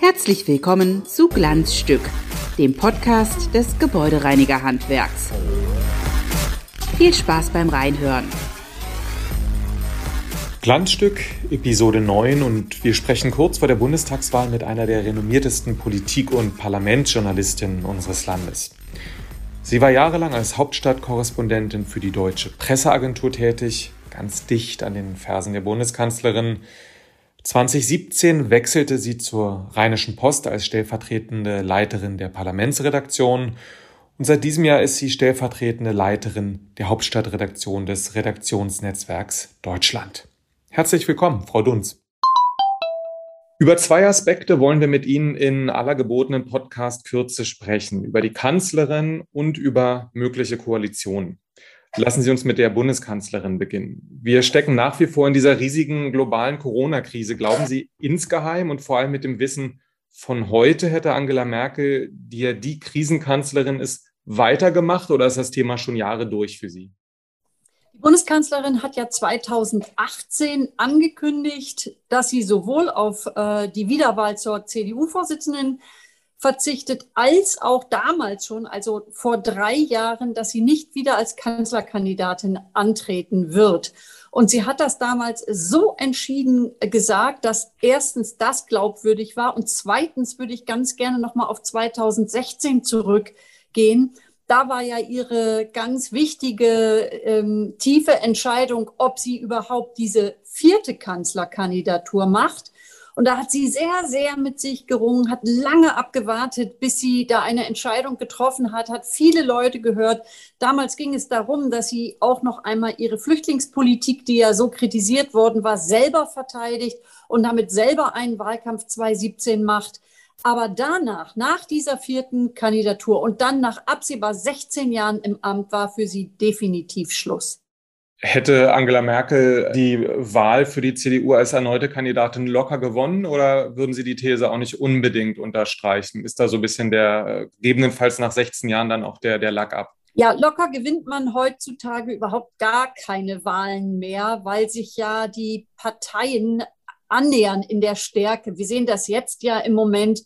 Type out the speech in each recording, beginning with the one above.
Herzlich willkommen zu Glanzstück, dem Podcast des Gebäudereinigerhandwerks. Viel Spaß beim Reinhören. Glanzstück, Episode 9 und wir sprechen kurz vor der Bundestagswahl mit einer der renommiertesten Politik- und Parlamentsjournalistinnen unseres Landes. Sie war jahrelang als Hauptstadtkorrespondentin für die Deutsche Presseagentur tätig, ganz dicht an den Fersen der Bundeskanzlerin. 2017 wechselte sie zur Rheinischen Post als stellvertretende Leiterin der Parlamentsredaktion und seit diesem Jahr ist sie stellvertretende Leiterin der Hauptstadtredaktion des Redaktionsnetzwerks Deutschland. Herzlich willkommen, Frau Dunz. Über zwei Aspekte wollen wir mit Ihnen in aller gebotenen Podcast-Kürze sprechen. Über die Kanzlerin und über mögliche Koalitionen. Lassen Sie uns mit der Bundeskanzlerin beginnen. Wir stecken nach wie vor in dieser riesigen globalen Corona-Krise. Glauben Sie insgeheim und vor allem mit dem Wissen von heute hätte Angela Merkel, die ja die Krisenkanzlerin ist, weitergemacht oder ist das Thema schon Jahre durch für Sie? Die Bundeskanzlerin hat ja 2018 angekündigt, dass sie sowohl auf äh, die Wiederwahl zur CDU-Vorsitzenden verzichtet, als auch damals schon, also vor drei Jahren, dass sie nicht wieder als Kanzlerkandidatin antreten wird. Und sie hat das damals so entschieden gesagt, dass erstens das glaubwürdig war und zweitens würde ich ganz gerne noch mal auf 2016 zurückgehen da war ja ihre ganz wichtige, ähm, tiefe Entscheidung, ob sie überhaupt diese vierte Kanzlerkandidatur macht. Und da hat sie sehr, sehr mit sich gerungen, hat lange abgewartet, bis sie da eine Entscheidung getroffen hat, hat viele Leute gehört. Damals ging es darum, dass sie auch noch einmal ihre Flüchtlingspolitik, die ja so kritisiert worden war, selber verteidigt und damit selber einen Wahlkampf 2017 macht. Aber danach, nach dieser vierten Kandidatur und dann nach absehbar 16 Jahren im Amt, war für sie definitiv Schluss. Hätte Angela Merkel die Wahl für die CDU als erneute Kandidatin locker gewonnen oder würden Sie die These auch nicht unbedingt unterstreichen? Ist da so ein bisschen der, äh, gegebenenfalls nach 16 Jahren dann auch der, der Lack ab? Ja, locker gewinnt man heutzutage überhaupt gar keine Wahlen mehr, weil sich ja die Parteien annähern in der Stärke. Wir sehen das jetzt ja im Moment,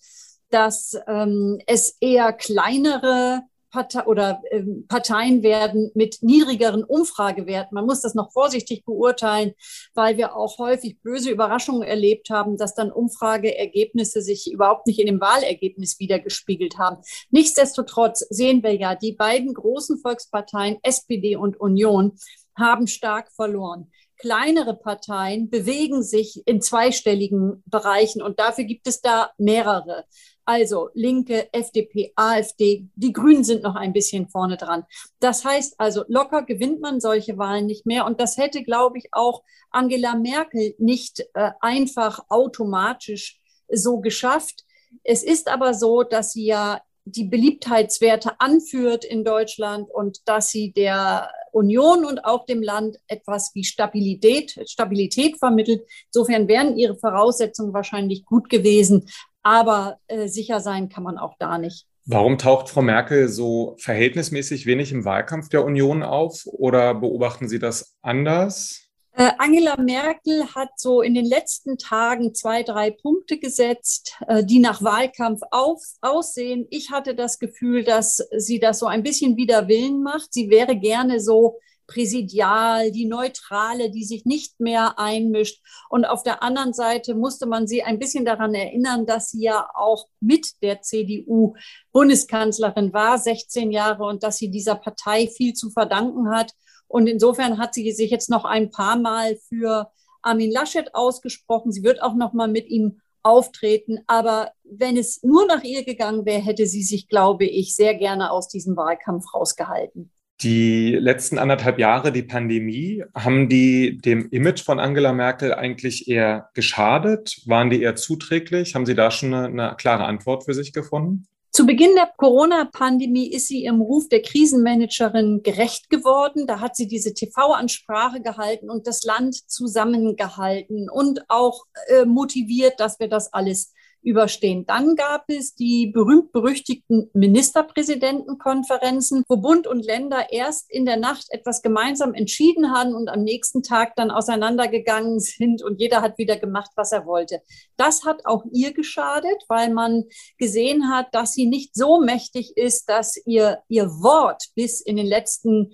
dass ähm, es eher kleinere Partei oder ähm, Parteien werden mit niedrigeren Umfragewerten. Man muss das noch vorsichtig beurteilen, weil wir auch häufig böse Überraschungen erlebt haben, dass dann Umfrageergebnisse sich überhaupt nicht in dem Wahlergebnis wiedergespiegelt haben. Nichtsdestotrotz sehen wir ja, die beiden großen Volksparteien, SPD und Union, haben stark verloren kleinere Parteien bewegen sich in zweistelligen Bereichen und dafür gibt es da mehrere. Also Linke, FDP, AfD, die Grünen sind noch ein bisschen vorne dran. Das heißt also, locker gewinnt man solche Wahlen nicht mehr. Und das hätte, glaube ich, auch Angela Merkel nicht äh, einfach automatisch so geschafft. Es ist aber so, dass sie ja die Beliebtheitswerte anführt in Deutschland und dass sie der Union und auch dem Land etwas wie Stabilität, Stabilität vermittelt. Insofern wären ihre Voraussetzungen wahrscheinlich gut gewesen, aber äh, sicher sein kann man auch da nicht. Warum taucht Frau Merkel so verhältnismäßig wenig im Wahlkampf der Union auf oder beobachten Sie das anders? Äh, Angela Merkel hat so in den letzten Tagen zwei, drei Punkte gesetzt, äh, die nach Wahlkampf auf, aussehen. Ich hatte das Gefühl, dass sie das so ein bisschen wider Willen macht. Sie wäre gerne so präsidial, die Neutrale, die sich nicht mehr einmischt. Und auf der anderen Seite musste man sie ein bisschen daran erinnern, dass sie ja auch mit der CDU Bundeskanzlerin war, 16 Jahre, und dass sie dieser Partei viel zu verdanken hat. Und insofern hat sie sich jetzt noch ein paar Mal für Armin Laschet ausgesprochen. Sie wird auch noch mal mit ihm auftreten. Aber wenn es nur nach ihr gegangen wäre, hätte sie sich, glaube ich, sehr gerne aus diesem Wahlkampf rausgehalten. Die letzten anderthalb Jahre, die Pandemie, haben die dem Image von Angela Merkel eigentlich eher geschadet? Waren die eher zuträglich? Haben Sie da schon eine, eine klare Antwort für sich gefunden? Zu Beginn der Corona-Pandemie ist sie im Ruf der Krisenmanagerin gerecht geworden. Da hat sie diese TV-Ansprache gehalten und das Land zusammengehalten und auch äh, motiviert, dass wir das alles überstehen. Dann gab es die berühmt-berüchtigten Ministerpräsidentenkonferenzen, wo Bund und Länder erst in der Nacht etwas gemeinsam entschieden haben und am nächsten Tag dann auseinandergegangen sind und jeder hat wieder gemacht, was er wollte. Das hat auch ihr geschadet, weil man gesehen hat, dass sie nicht so mächtig ist, dass ihr, ihr Wort bis in den letzten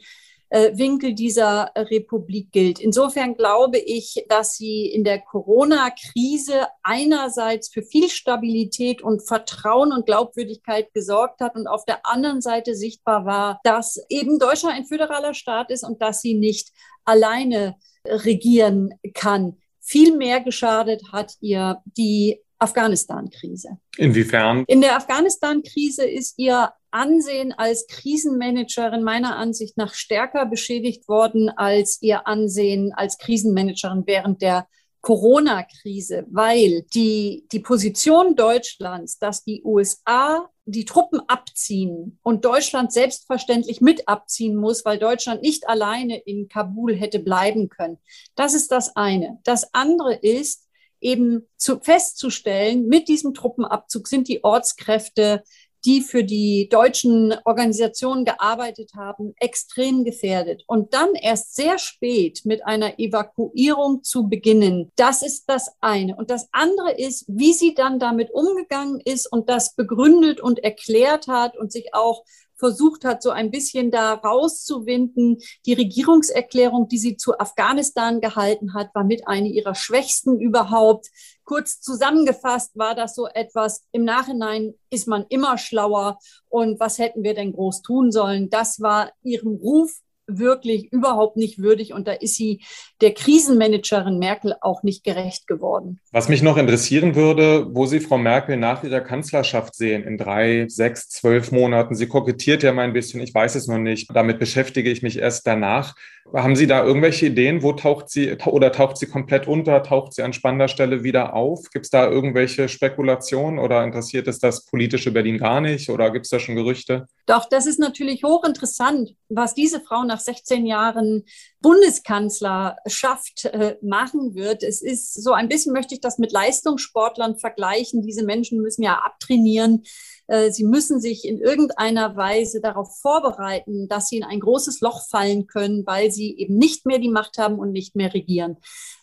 Winkel dieser Republik gilt. Insofern glaube ich, dass sie in der Corona-Krise einerseits für viel Stabilität und Vertrauen und Glaubwürdigkeit gesorgt hat und auf der anderen Seite sichtbar war, dass eben Deutschland ein föderaler Staat ist und dass sie nicht alleine regieren kann. Viel mehr geschadet hat ihr die Afghanistan-Krise. Inwiefern? In der Afghanistan-Krise ist ihr Ansehen als Krisenmanagerin meiner Ansicht nach stärker beschädigt worden als ihr Ansehen als Krisenmanagerin während der Corona-Krise, weil die, die Position Deutschlands, dass die USA die Truppen abziehen und Deutschland selbstverständlich mit abziehen muss, weil Deutschland nicht alleine in Kabul hätte bleiben können. Das ist das eine. Das andere ist, eben zu, festzustellen, mit diesem Truppenabzug sind die Ortskräfte die für die deutschen Organisationen gearbeitet haben, extrem gefährdet. Und dann erst sehr spät mit einer Evakuierung zu beginnen, das ist das eine. Und das andere ist, wie sie dann damit umgegangen ist und das begründet und erklärt hat und sich auch versucht hat, so ein bisschen da rauszuwinden. Die Regierungserklärung, die sie zu Afghanistan gehalten hat, war mit einer ihrer schwächsten überhaupt. Kurz zusammengefasst war das so etwas, im Nachhinein ist man immer schlauer und was hätten wir denn groß tun sollen? Das war ihrem Ruf wirklich überhaupt nicht würdig und da ist sie der Krisenmanagerin Merkel auch nicht gerecht geworden. Was mich noch interessieren würde, wo Sie Frau Merkel nach ihrer Kanzlerschaft sehen, in drei, sechs, zwölf Monaten. Sie kokettiert ja mal ein bisschen, ich weiß es noch nicht. Damit beschäftige ich mich erst danach. Haben Sie da irgendwelche Ideen? Wo taucht sie oder taucht sie komplett unter? Taucht sie an spannender Stelle wieder auf? Gibt es da irgendwelche Spekulationen oder interessiert es das politische Berlin gar nicht oder gibt es da schon Gerüchte? Doch, das ist natürlich hochinteressant, was diese Frau nach 16 Jahren Bundeskanzlerschaft äh, machen wird. Es ist so ein bisschen, möchte ich das mit Leistungssportlern vergleichen. Diese Menschen müssen ja abtrainieren. Äh, sie müssen sich in irgendeiner Weise darauf vorbereiten, dass sie in ein großes Loch fallen können, weil sie eben nicht mehr die Macht haben und nicht mehr regieren.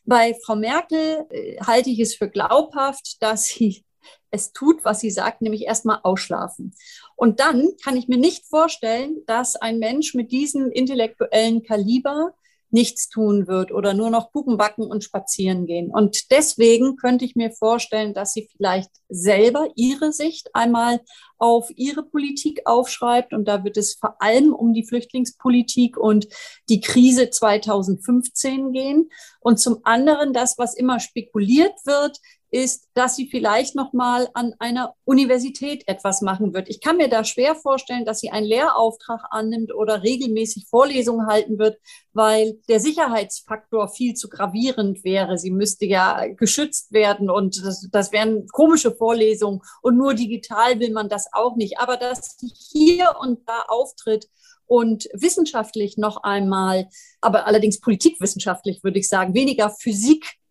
Bei Frau Merkel äh, halte ich es für glaubhaft, dass sie es tut, was sie sagt, nämlich erstmal ausschlafen. Und dann kann ich mir nicht vorstellen, dass ein Mensch mit diesem intellektuellen Kaliber nichts tun wird oder nur noch Kuchen backen und spazieren gehen. Und deswegen könnte ich mir vorstellen, dass sie vielleicht selber ihre Sicht einmal auf ihre Politik aufschreibt. Und da wird es vor allem um die Flüchtlingspolitik und die Krise 2015 gehen. Und zum anderen das, was immer spekuliert wird, ist, dass sie vielleicht noch mal an einer Universität etwas machen wird. Ich kann mir da schwer vorstellen, dass sie einen Lehrauftrag annimmt oder regelmäßig Vorlesungen halten wird, weil der Sicherheitsfaktor viel zu gravierend wäre. Sie müsste ja geschützt werden und das, das wären komische Vorlesungen und nur digital will man das auch nicht. Aber dass sie hier und da auftritt und wissenschaftlich noch einmal, aber allerdings politikwissenschaftlich würde ich sagen, weniger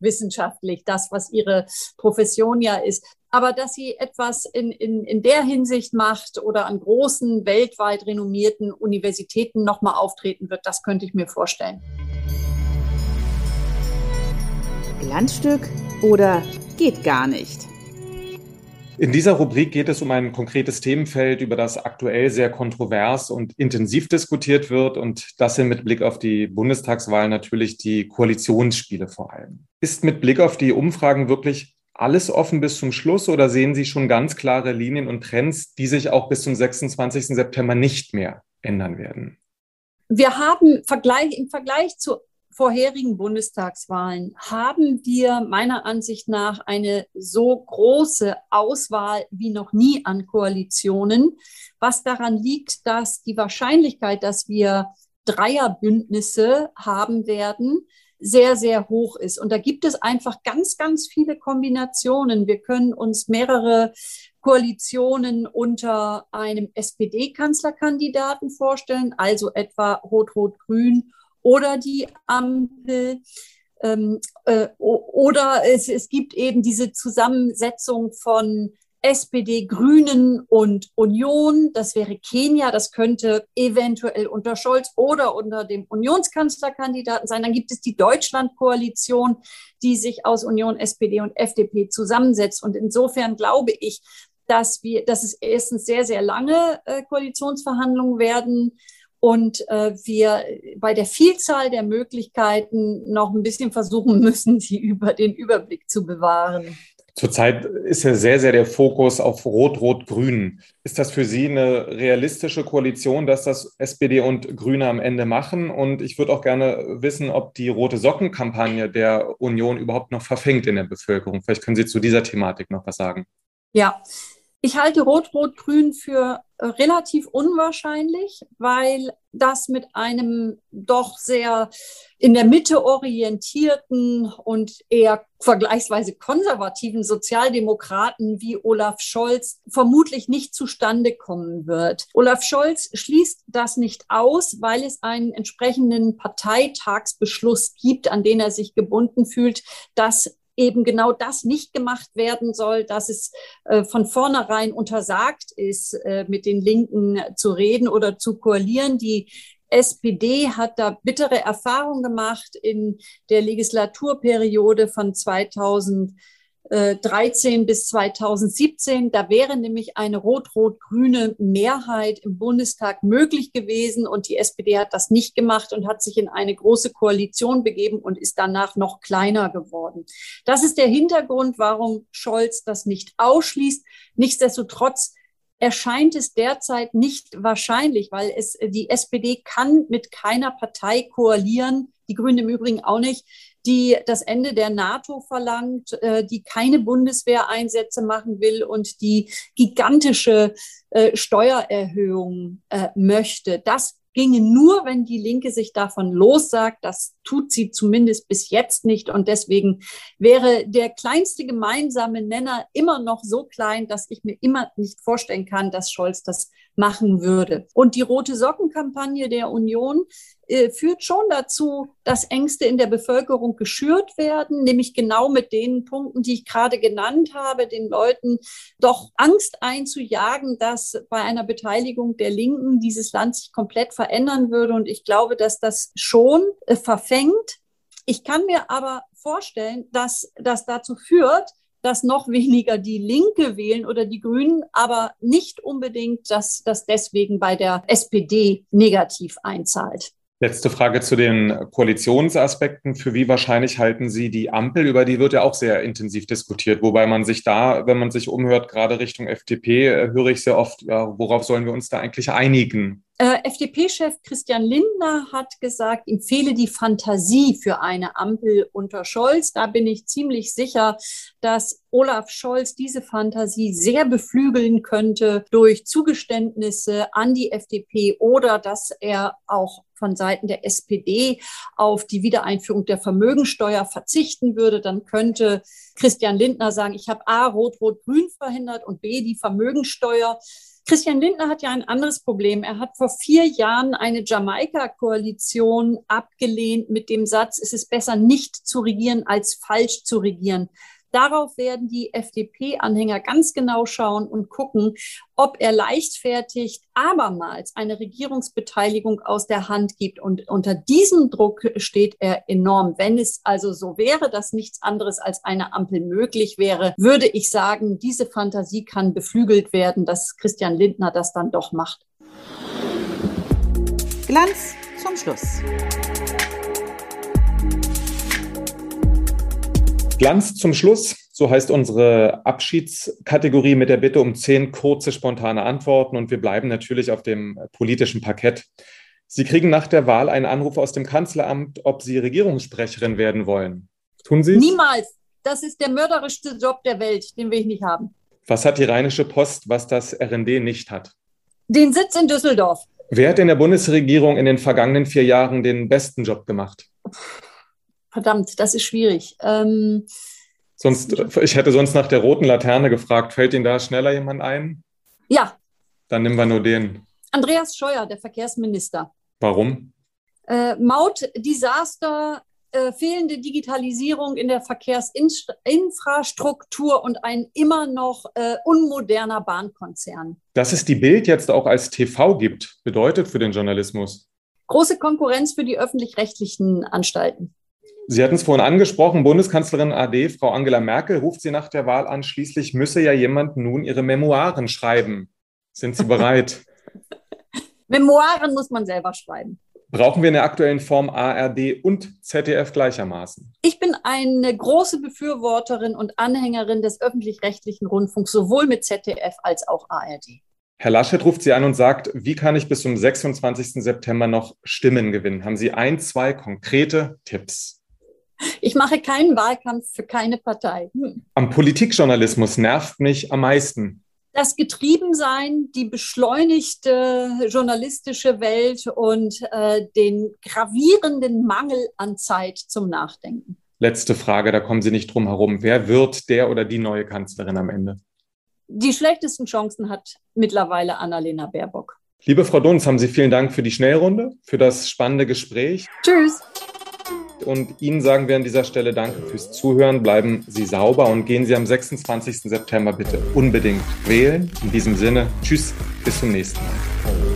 physikwissenschaftlich, das, was ihre Profession ja ist. Aber dass sie etwas in, in, in der Hinsicht macht oder an großen, weltweit renommierten Universitäten nochmal auftreten wird, das könnte ich mir vorstellen. Glanzstück oder geht gar nicht? In dieser Rubrik geht es um ein konkretes Themenfeld, über das aktuell sehr kontrovers und intensiv diskutiert wird. Und das sind mit Blick auf die Bundestagswahl natürlich die Koalitionsspiele vor allem. Ist mit Blick auf die Umfragen wirklich alles offen bis zum Schluss oder sehen Sie schon ganz klare Linien und Trends, die sich auch bis zum 26. September nicht mehr ändern werden? Wir haben im Vergleich zu vorherigen Bundestagswahlen haben wir meiner Ansicht nach eine so große Auswahl wie noch nie an Koalitionen, was daran liegt, dass die Wahrscheinlichkeit, dass wir Dreierbündnisse haben werden, sehr, sehr hoch ist. Und da gibt es einfach ganz, ganz viele Kombinationen. Wir können uns mehrere Koalitionen unter einem SPD-Kanzlerkandidaten vorstellen, also etwa Rot-Rot-Grün oder die Ampel. Ähm, äh, oder es, es gibt eben diese Zusammensetzung von SPD, Grünen und Union. Das wäre Kenia. Das könnte eventuell unter Scholz oder unter dem Unionskanzlerkandidaten sein. Dann gibt es die Deutschlandkoalition, die sich aus Union, SPD und FDP zusammensetzt. Und insofern glaube ich, dass wir, dass es erstens sehr, sehr lange äh, Koalitionsverhandlungen werden und äh, wir bei der Vielzahl der Möglichkeiten noch ein bisschen versuchen müssen, sie über den Überblick zu bewahren. Zurzeit ist ja sehr, sehr der Fokus auf Rot-Rot-Grün. Ist das für Sie eine realistische Koalition, dass das SPD und Grüne am Ende machen? Und ich würde auch gerne wissen, ob die Rote Socken-Kampagne der Union überhaupt noch verfängt in der Bevölkerung. Vielleicht können Sie zu dieser Thematik noch was sagen. Ja, ich halte Rot-Rot-Grün für äh, relativ unwahrscheinlich, weil das mit einem doch sehr in der Mitte orientierten und eher vergleichsweise konservativen Sozialdemokraten wie Olaf Scholz vermutlich nicht zustande kommen wird. Olaf Scholz schließt das nicht aus, weil es einen entsprechenden Parteitagsbeschluss gibt, an den er sich gebunden fühlt, dass eben genau das nicht gemacht werden soll, dass es äh, von vornherein untersagt ist, äh, mit den Linken zu reden oder zu koalieren. Die SPD hat da bittere Erfahrungen gemacht in der Legislaturperiode von 2000 13 bis 2017. Da wäre nämlich eine rot-rot-grüne Mehrheit im Bundestag möglich gewesen und die SPD hat das nicht gemacht und hat sich in eine große Koalition begeben und ist danach noch kleiner geworden. Das ist der Hintergrund, warum Scholz das nicht ausschließt. Nichtsdestotrotz erscheint es derzeit nicht wahrscheinlich, weil es die SPD kann mit keiner Partei koalieren, die Grünen im Übrigen auch nicht, die das Ende der NATO verlangt, äh, die keine Bundeswehreinsätze machen will und die gigantische äh, Steuererhöhungen äh, möchte. Das ginge nur, wenn die Linke sich davon lossagt. Das tut sie zumindest bis jetzt nicht. Und deswegen wäre der kleinste gemeinsame Nenner immer noch so klein, dass ich mir immer nicht vorstellen kann, dass Scholz das machen würde. Und die rote Sockenkampagne der Union äh, führt schon dazu, dass Ängste in der Bevölkerung geschürt werden, nämlich genau mit den Punkten, die ich gerade genannt habe, den Leuten doch Angst einzujagen, dass bei einer Beteiligung der Linken dieses Land sich komplett verändern würde. Und ich glaube, dass das schon äh, verfängt. Ich kann mir aber vorstellen, dass das dazu führt, dass noch weniger die Linke wählen oder die Grünen, aber nicht unbedingt, dass das deswegen bei der SPD negativ einzahlt. Letzte Frage zu den Koalitionsaspekten. Für wie wahrscheinlich halten Sie die Ampel? Über die wird ja auch sehr intensiv diskutiert, wobei man sich da, wenn man sich umhört, gerade Richtung FDP, äh, höre ich sehr oft, ja, worauf sollen wir uns da eigentlich einigen? Äh, FDP-Chef Christian Lindner hat gesagt, ihm fehle die Fantasie für eine Ampel unter Scholz. Da bin ich ziemlich sicher, dass Olaf Scholz diese Fantasie sehr beflügeln könnte durch Zugeständnisse an die FDP oder dass er auch von Seiten der SPD auf die Wiedereinführung der Vermögensteuer verzichten würde, dann könnte Christian Lindner sagen, ich habe A, Rot-Rot-Grün verhindert und B, die Vermögensteuer. Christian Lindner hat ja ein anderes Problem. Er hat vor vier Jahren eine Jamaika-Koalition abgelehnt mit dem Satz, es ist besser nicht zu regieren als falsch zu regieren. Darauf werden die FDP-Anhänger ganz genau schauen und gucken, ob er leichtfertig abermals eine Regierungsbeteiligung aus der Hand gibt. Und unter diesem Druck steht er enorm. Wenn es also so wäre, dass nichts anderes als eine Ampel möglich wäre, würde ich sagen, diese Fantasie kann beflügelt werden, dass Christian Lindner das dann doch macht. Glanz zum Schluss. Glanz zum Schluss. So heißt unsere Abschiedskategorie mit der Bitte um zehn kurze, spontane Antworten. Und wir bleiben natürlich auf dem politischen Parkett. Sie kriegen nach der Wahl einen Anruf aus dem Kanzleramt, ob Sie Regierungssprecherin werden wollen. Tun Sie es? Niemals. Das ist der mörderischste Job der Welt. Den will ich nicht haben. Was hat die Rheinische Post, was das RND nicht hat? Den Sitz in Düsseldorf. Wer hat in der Bundesregierung in den vergangenen vier Jahren den besten Job gemacht? Verdammt, das ist schwierig. Ähm, sonst, ich hätte sonst nach der roten Laterne gefragt. Fällt Ihnen da schneller jemand ein? Ja. Dann nehmen wir nur den. Andreas Scheuer, der Verkehrsminister. Warum? Äh, Mautdesaster äh, fehlende Digitalisierung in der Verkehrsinfrastruktur und ein immer noch äh, unmoderner Bahnkonzern. Dass es die Bild jetzt auch als TV gibt, bedeutet für den Journalismus? Große Konkurrenz für die öffentlich-rechtlichen Anstalten. Sie hatten es vorhin angesprochen, Bundeskanzlerin AD, Frau Angela Merkel, ruft Sie nach der Wahl an. Schließlich müsse ja jemand nun ihre Memoiren schreiben. Sind Sie bereit? Memoiren muss man selber schreiben. Brauchen wir in der aktuellen Form ARD und ZDF gleichermaßen? Ich bin eine große Befürworterin und Anhängerin des öffentlich-rechtlichen Rundfunks, sowohl mit ZDF als auch ARD. Herr Laschet ruft Sie an und sagt, wie kann ich bis zum 26. September noch Stimmen gewinnen? Haben Sie ein, zwei konkrete Tipps? Ich mache keinen Wahlkampf für keine Partei. Hm. Am Politikjournalismus nervt mich am meisten. Das Getriebensein, die beschleunigte journalistische Welt und äh, den gravierenden Mangel an Zeit zum Nachdenken. Letzte Frage, da kommen Sie nicht drum herum. Wer wird der oder die neue Kanzlerin am Ende? Die schlechtesten Chancen hat mittlerweile Annalena Baerbock. Liebe Frau Dunz, haben Sie vielen Dank für die Schnellrunde, für das spannende Gespräch. Tschüss. Und Ihnen sagen wir an dieser Stelle Danke fürs Zuhören. Bleiben Sie sauber und gehen Sie am 26. September bitte unbedingt wählen. In diesem Sinne, tschüss, bis zum nächsten Mal.